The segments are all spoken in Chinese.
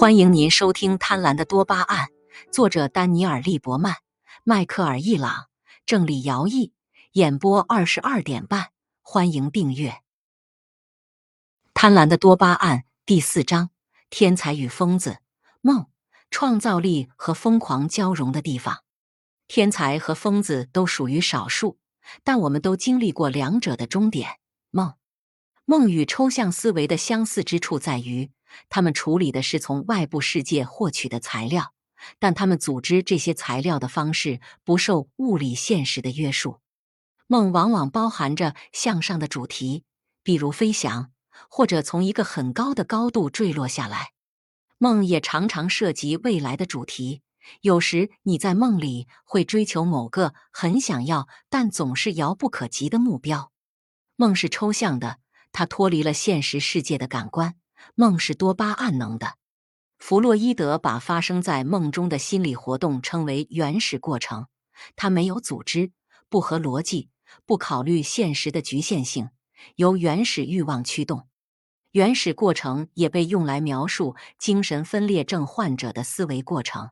欢迎您收听《贪婪的多巴胺》，作者丹尼尔·利伯曼、迈克尔·伊朗，郑理尧译，演播二十二点半。欢迎订阅《贪婪的多巴胺》第四章：天才与疯子、梦、创造力和疯狂交融的地方。天才和疯子都属于少数，但我们都经历过两者的终点——梦。梦与抽象思维的相似之处在于。他们处理的是从外部世界获取的材料，但他们组织这些材料的方式不受物理现实的约束。梦往往包含着向上的主题，比如飞翔，或者从一个很高的高度坠落下来。梦也常常涉及未来的主题，有时你在梦里会追求某个很想要但总是遥不可及的目标。梦是抽象的，它脱离了现实世界的感官。梦是多巴胺能的。弗洛伊德把发生在梦中的心理活动称为原始过程，它没有组织，不合逻辑，不考虑现实的局限性，由原始欲望驱动。原始过程也被用来描述精神分裂症患者的思维过程。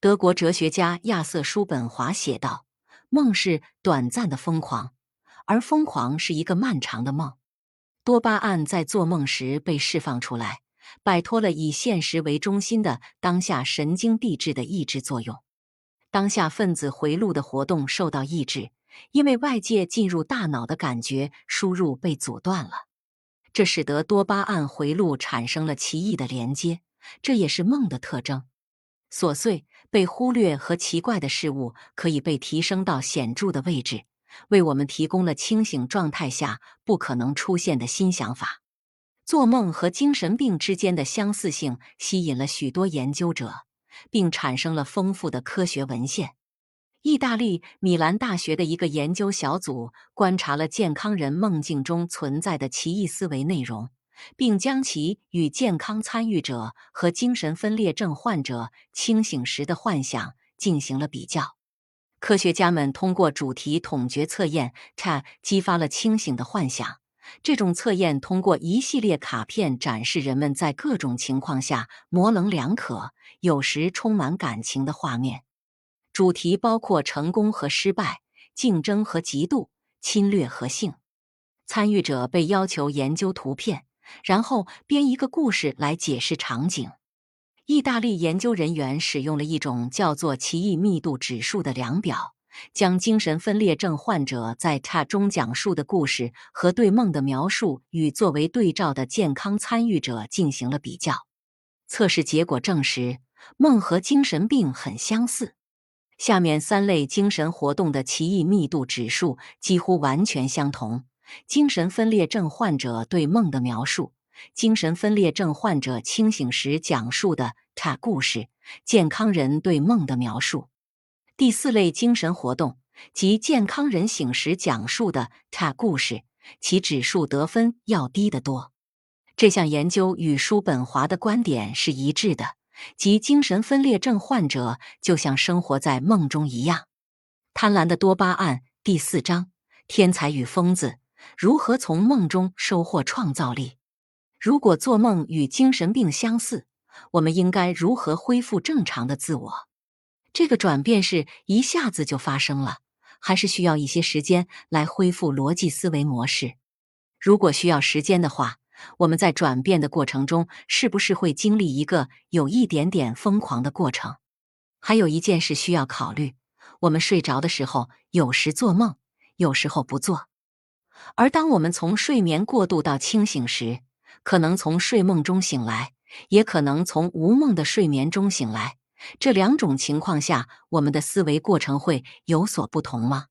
德国哲学家亚瑟·叔本华写道：“梦是短暂的疯狂，而疯狂是一个漫长的梦。”多巴胺在做梦时被释放出来，摆脱了以现实为中心的当下神经递质的抑制作用。当下分子回路的活动受到抑制，因为外界进入大脑的感觉输入被阻断了，这使得多巴胺回路产生了奇异的连接。这也是梦的特征。琐碎、被忽略和奇怪的事物可以被提升到显著的位置。为我们提供了清醒状态下不可能出现的新想法。做梦和精神病之间的相似性吸引了许多研究者，并产生了丰富的科学文献。意大利米兰大学的一个研究小组观察了健康人梦境中存在的奇异思维内容，并将其与健康参与者和精神分裂症患者清醒时的幻想进行了比较。科学家们通过主题统觉测验 （TAT） 激发了清醒的幻想。这种测验通过一系列卡片展示人们在各种情况下模棱两可、有时充满感情的画面。主题包括成功和失败、竞争和嫉妒、侵略和性。参与者被要求研究图片，然后编一个故事来解释场景。意大利研究人员使用了一种叫做奇异密度指数的量表，将精神分裂症患者在 t 中讲述的故事和对梦的描述与作为对照的健康参与者进行了比较。测试结果证实，梦和精神病很相似。下面三类精神活动的奇异密度指数几乎完全相同：精神分裂症患者对梦的描述。精神分裂症患者清醒时讲述的差故事，健康人对梦的描述。第四类精神活动即健康人醒时讲述的差故事，其指数得分要低得多。这项研究与叔本华的观点是一致的，即精神分裂症患者就像生活在梦中一样。贪婪的多巴胺第四章：天才与疯子如何从梦中收获创造力。如果做梦与精神病相似，我们应该如何恢复正常的自我？这个转变是一下子就发生了，还是需要一些时间来恢复逻辑思维模式？如果需要时间的话，我们在转变的过程中是不是会经历一个有一点点疯狂的过程？还有一件事需要考虑：我们睡着的时候，有时做梦，有时候不做；而当我们从睡眠过渡到清醒时，可能从睡梦中醒来，也可能从无梦的睡眠中醒来。这两种情况下，我们的思维过程会有所不同吗？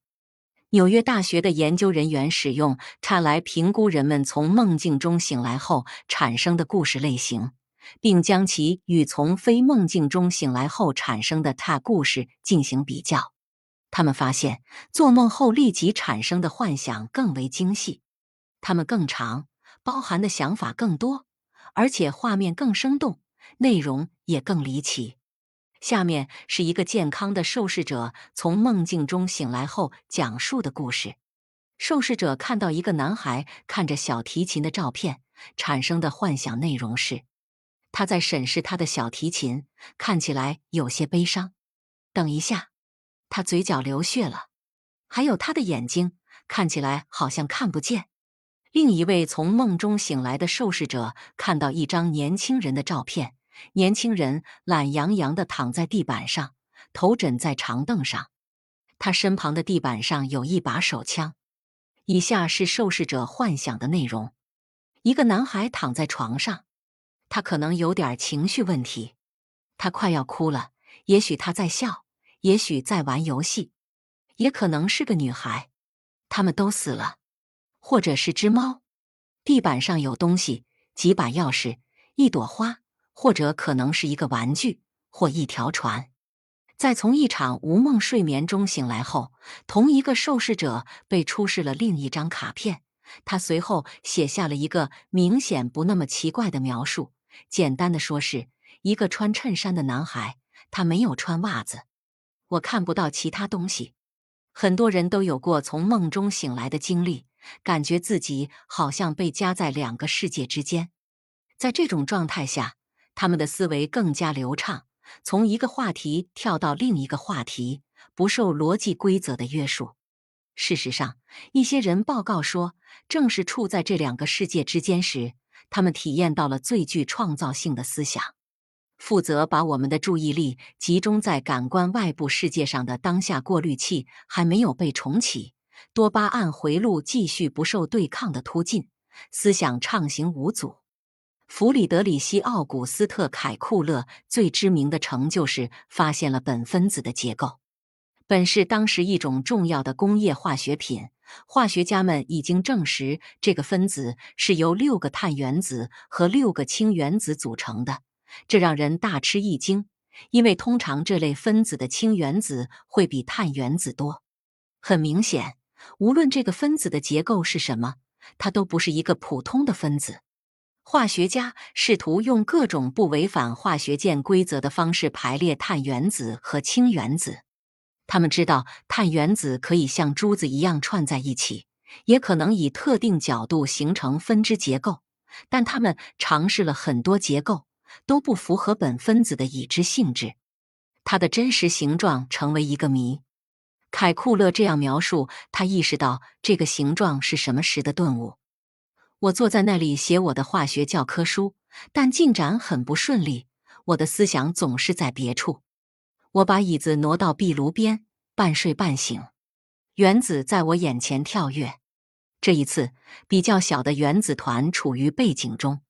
纽约大学的研究人员使用它来评估人们从梦境中醒来后产生的故事类型，并将其与从非梦境中醒来后产生的他故事进行比较。他们发现，做梦后立即产生的幻想更为精细，它们更长。包含的想法更多，而且画面更生动，内容也更离奇。下面是一个健康的受试者从梦境中醒来后讲述的故事。受试者看到一个男孩看着小提琴的照片，产生的幻想内容是：他在审视他的小提琴，看起来有些悲伤。等一下，他嘴角流血了，还有他的眼睛看起来好像看不见。另一位从梦中醒来的受试者看到一张年轻人的照片，年轻人懒洋洋地躺在地板上，头枕在长凳上，他身旁的地板上有一把手枪。以下是受试者幻想的内容：一个男孩躺在床上，他可能有点情绪问题，他快要哭了。也许他在笑，也许在玩游戏，也可能是个女孩。他们都死了，或者是只猫。地板上有东西，几把钥匙，一朵花，或者可能是一个玩具或一条船。在从一场无梦睡眠中醒来后，同一个受试者被出示了另一张卡片。他随后写下了一个明显不那么奇怪的描述，简单的说是一个穿衬衫的男孩，他没有穿袜子。我看不到其他东西。很多人都有过从梦中醒来的经历，感觉自己好像被夹在两个世界之间。在这种状态下，他们的思维更加流畅。从一个话题跳到另一个话题，不受逻辑规则的约束。事实上，一些人报告说，正是处在这两个世界之间时，他们体验到了最具创造性的思想。负责把我们的注意力集中在感官外部世界上的当下过滤器还没有被重启，多巴胺回路继续不受对抗的突进，思想畅行无阻。弗里德里希·奥古斯特·凯库勒最知名的成就是发现了苯分子的结构。苯是当时一种重要的工业化学品，化学家们已经证实这个分子是由六个碳原子和六个氢原子组成的。这让人大吃一惊，因为通常这类分子的氢原子会比碳原子多。很明显，无论这个分子的结构是什么，它都不是一个普通的分子。化学家试图用各种不违反化学键规则的方式排列碳原子和氢原子。他们知道碳原子可以像珠子一样串在一起，也可能以特定角度形成分支结构。但他们尝试了很多结构，都不符合苯分子的已知性质。它的真实形状成为一个谜。凯库勒这样描述他意识到这个形状是什么时的顿悟。我坐在那里写我的化学教科书，但进展很不顺利。我的思想总是在别处。我把椅子挪到壁炉边，半睡半醒，原子在我眼前跳跃。这一次，比较小的原子团处于背景中。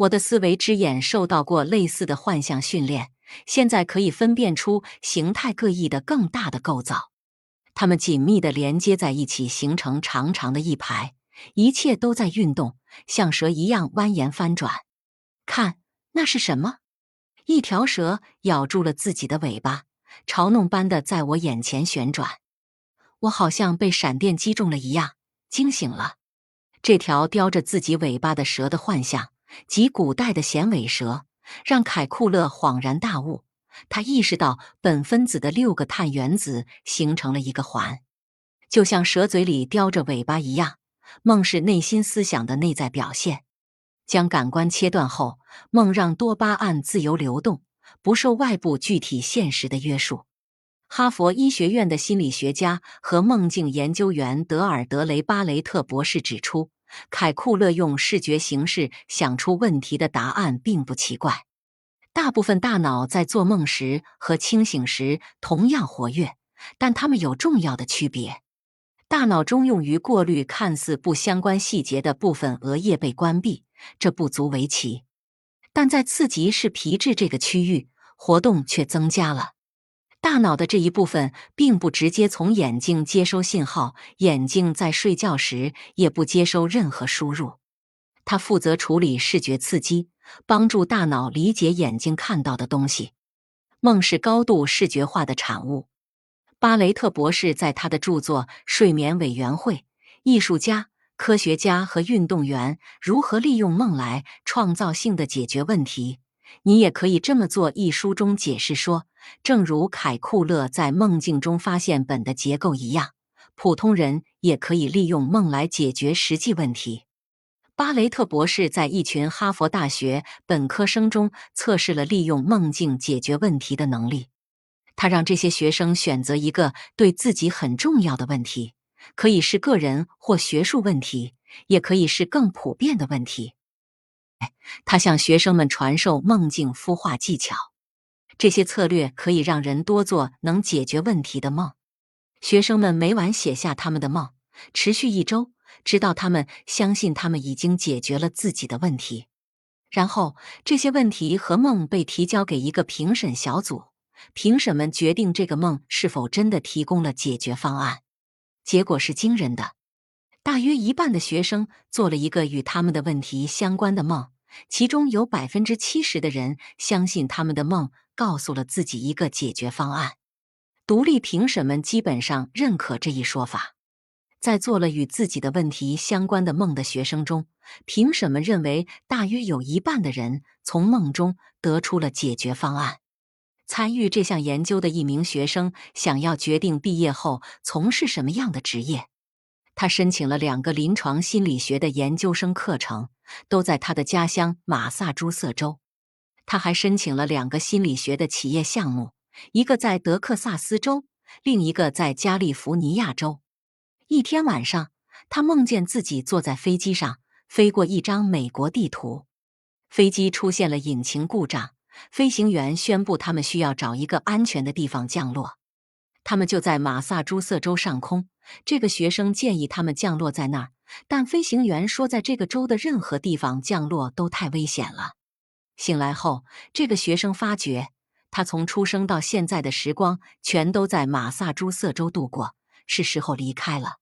我的思维之眼受到过类似的幻象训练，现在可以分辨出形态各异的更大的构造。它们紧密地连接在一起，形成长长的一排。一切都在运动，像蛇一样蜿蜒翻转。看，那是什么？一条蛇咬住了自己的尾巴，嘲弄般的在我眼前旋转。我好像被闪电击中了一样，惊醒了。这条叼着自己尾巴的蛇的幻象，即古代的衔尾蛇，让凯库勒恍然大悟。他意识到，苯分子的六个碳原子形成了一个环，就像蛇嘴里叼着尾巴一样。梦是内心思想的内在表现。将感官切断后，梦让多巴胺自由流动，不受外部具体现实的约束。哈佛医学院的心理学家和梦境研究员德尔德雷巴雷特博士指出，凯库勒用视觉形式想出问题的答案并不奇怪。大部分大脑在做梦时和清醒时同样活跃，但它们有重要的区别。大脑中用于过滤看似不相关细节的部分额叶被关闭，这不足为奇。但在刺激视皮质这个区域，活动却增加了。大脑的这一部分并不直接从眼睛接收信号，眼睛在睡觉时也不接收任何输入。它负责处理视觉刺激，帮助大脑理解眼睛看到的东西。梦是高度视觉化的产物。巴雷特博士在他的著作《睡眠委员会：艺术家、科学家和运动员如何利用梦来创造性的解决问题》，你也可以这么做。一书中解释说，正如凯库勒在梦境中发现苯的结构一样，普通人也可以利用梦来解决实际问题。巴雷特博士在一群哈佛大学本科生中测试了利用梦境解决问题的能力。他让这些学生选择一个对自己很重要的问题，可以是个人或学术问题，也可以是更普遍的问题。他向学生们传授梦境孵化技巧，这些策略可以让人多做能解决问题的梦。学生们每晚写下他们的梦，持续一周。直到他们相信他们已经解决了自己的问题，然后这些问题和梦被提交给一个评审小组，评审们决定这个梦是否真的提供了解决方案。结果是惊人的，大约一半的学生做了一个与他们的问题相关的梦，其中有百分之七十的人相信他们的梦告诉了自己一个解决方案。独立评审们基本上认可这一说法。在做了与自己的问题相关的梦的学生中，评审们认为大约有一半的人从梦中得出了解决方案。参与这项研究的一名学生想要决定毕业后从事什么样的职业，他申请了两个临床心理学的研究生课程，都在他的家乡马萨诸塞州。他还申请了两个心理学的企业项目，一个在德克萨斯州，另一个在加利福尼亚州。一天晚上，他梦见自己坐在飞机上，飞过一张美国地图。飞机出现了引擎故障，飞行员宣布他们需要找一个安全的地方降落。他们就在马萨诸塞州上空。这个学生建议他们降落在那儿，但飞行员说，在这个州的任何地方降落都太危险了。醒来后，这个学生发觉，他从出生到现在的时光全都在马萨诸塞州度过，是时候离开了。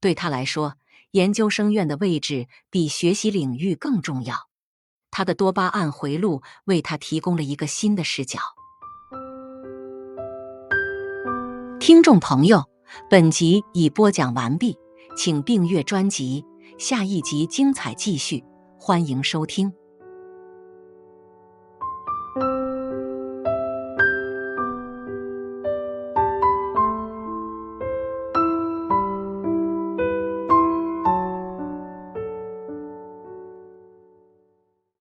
对他来说，研究生院的位置比学习领域更重要。他的多巴胺回路为他提供了一个新的视角。听众朋友，本集已播讲完毕，请订阅专辑，下一集精彩继续，欢迎收听。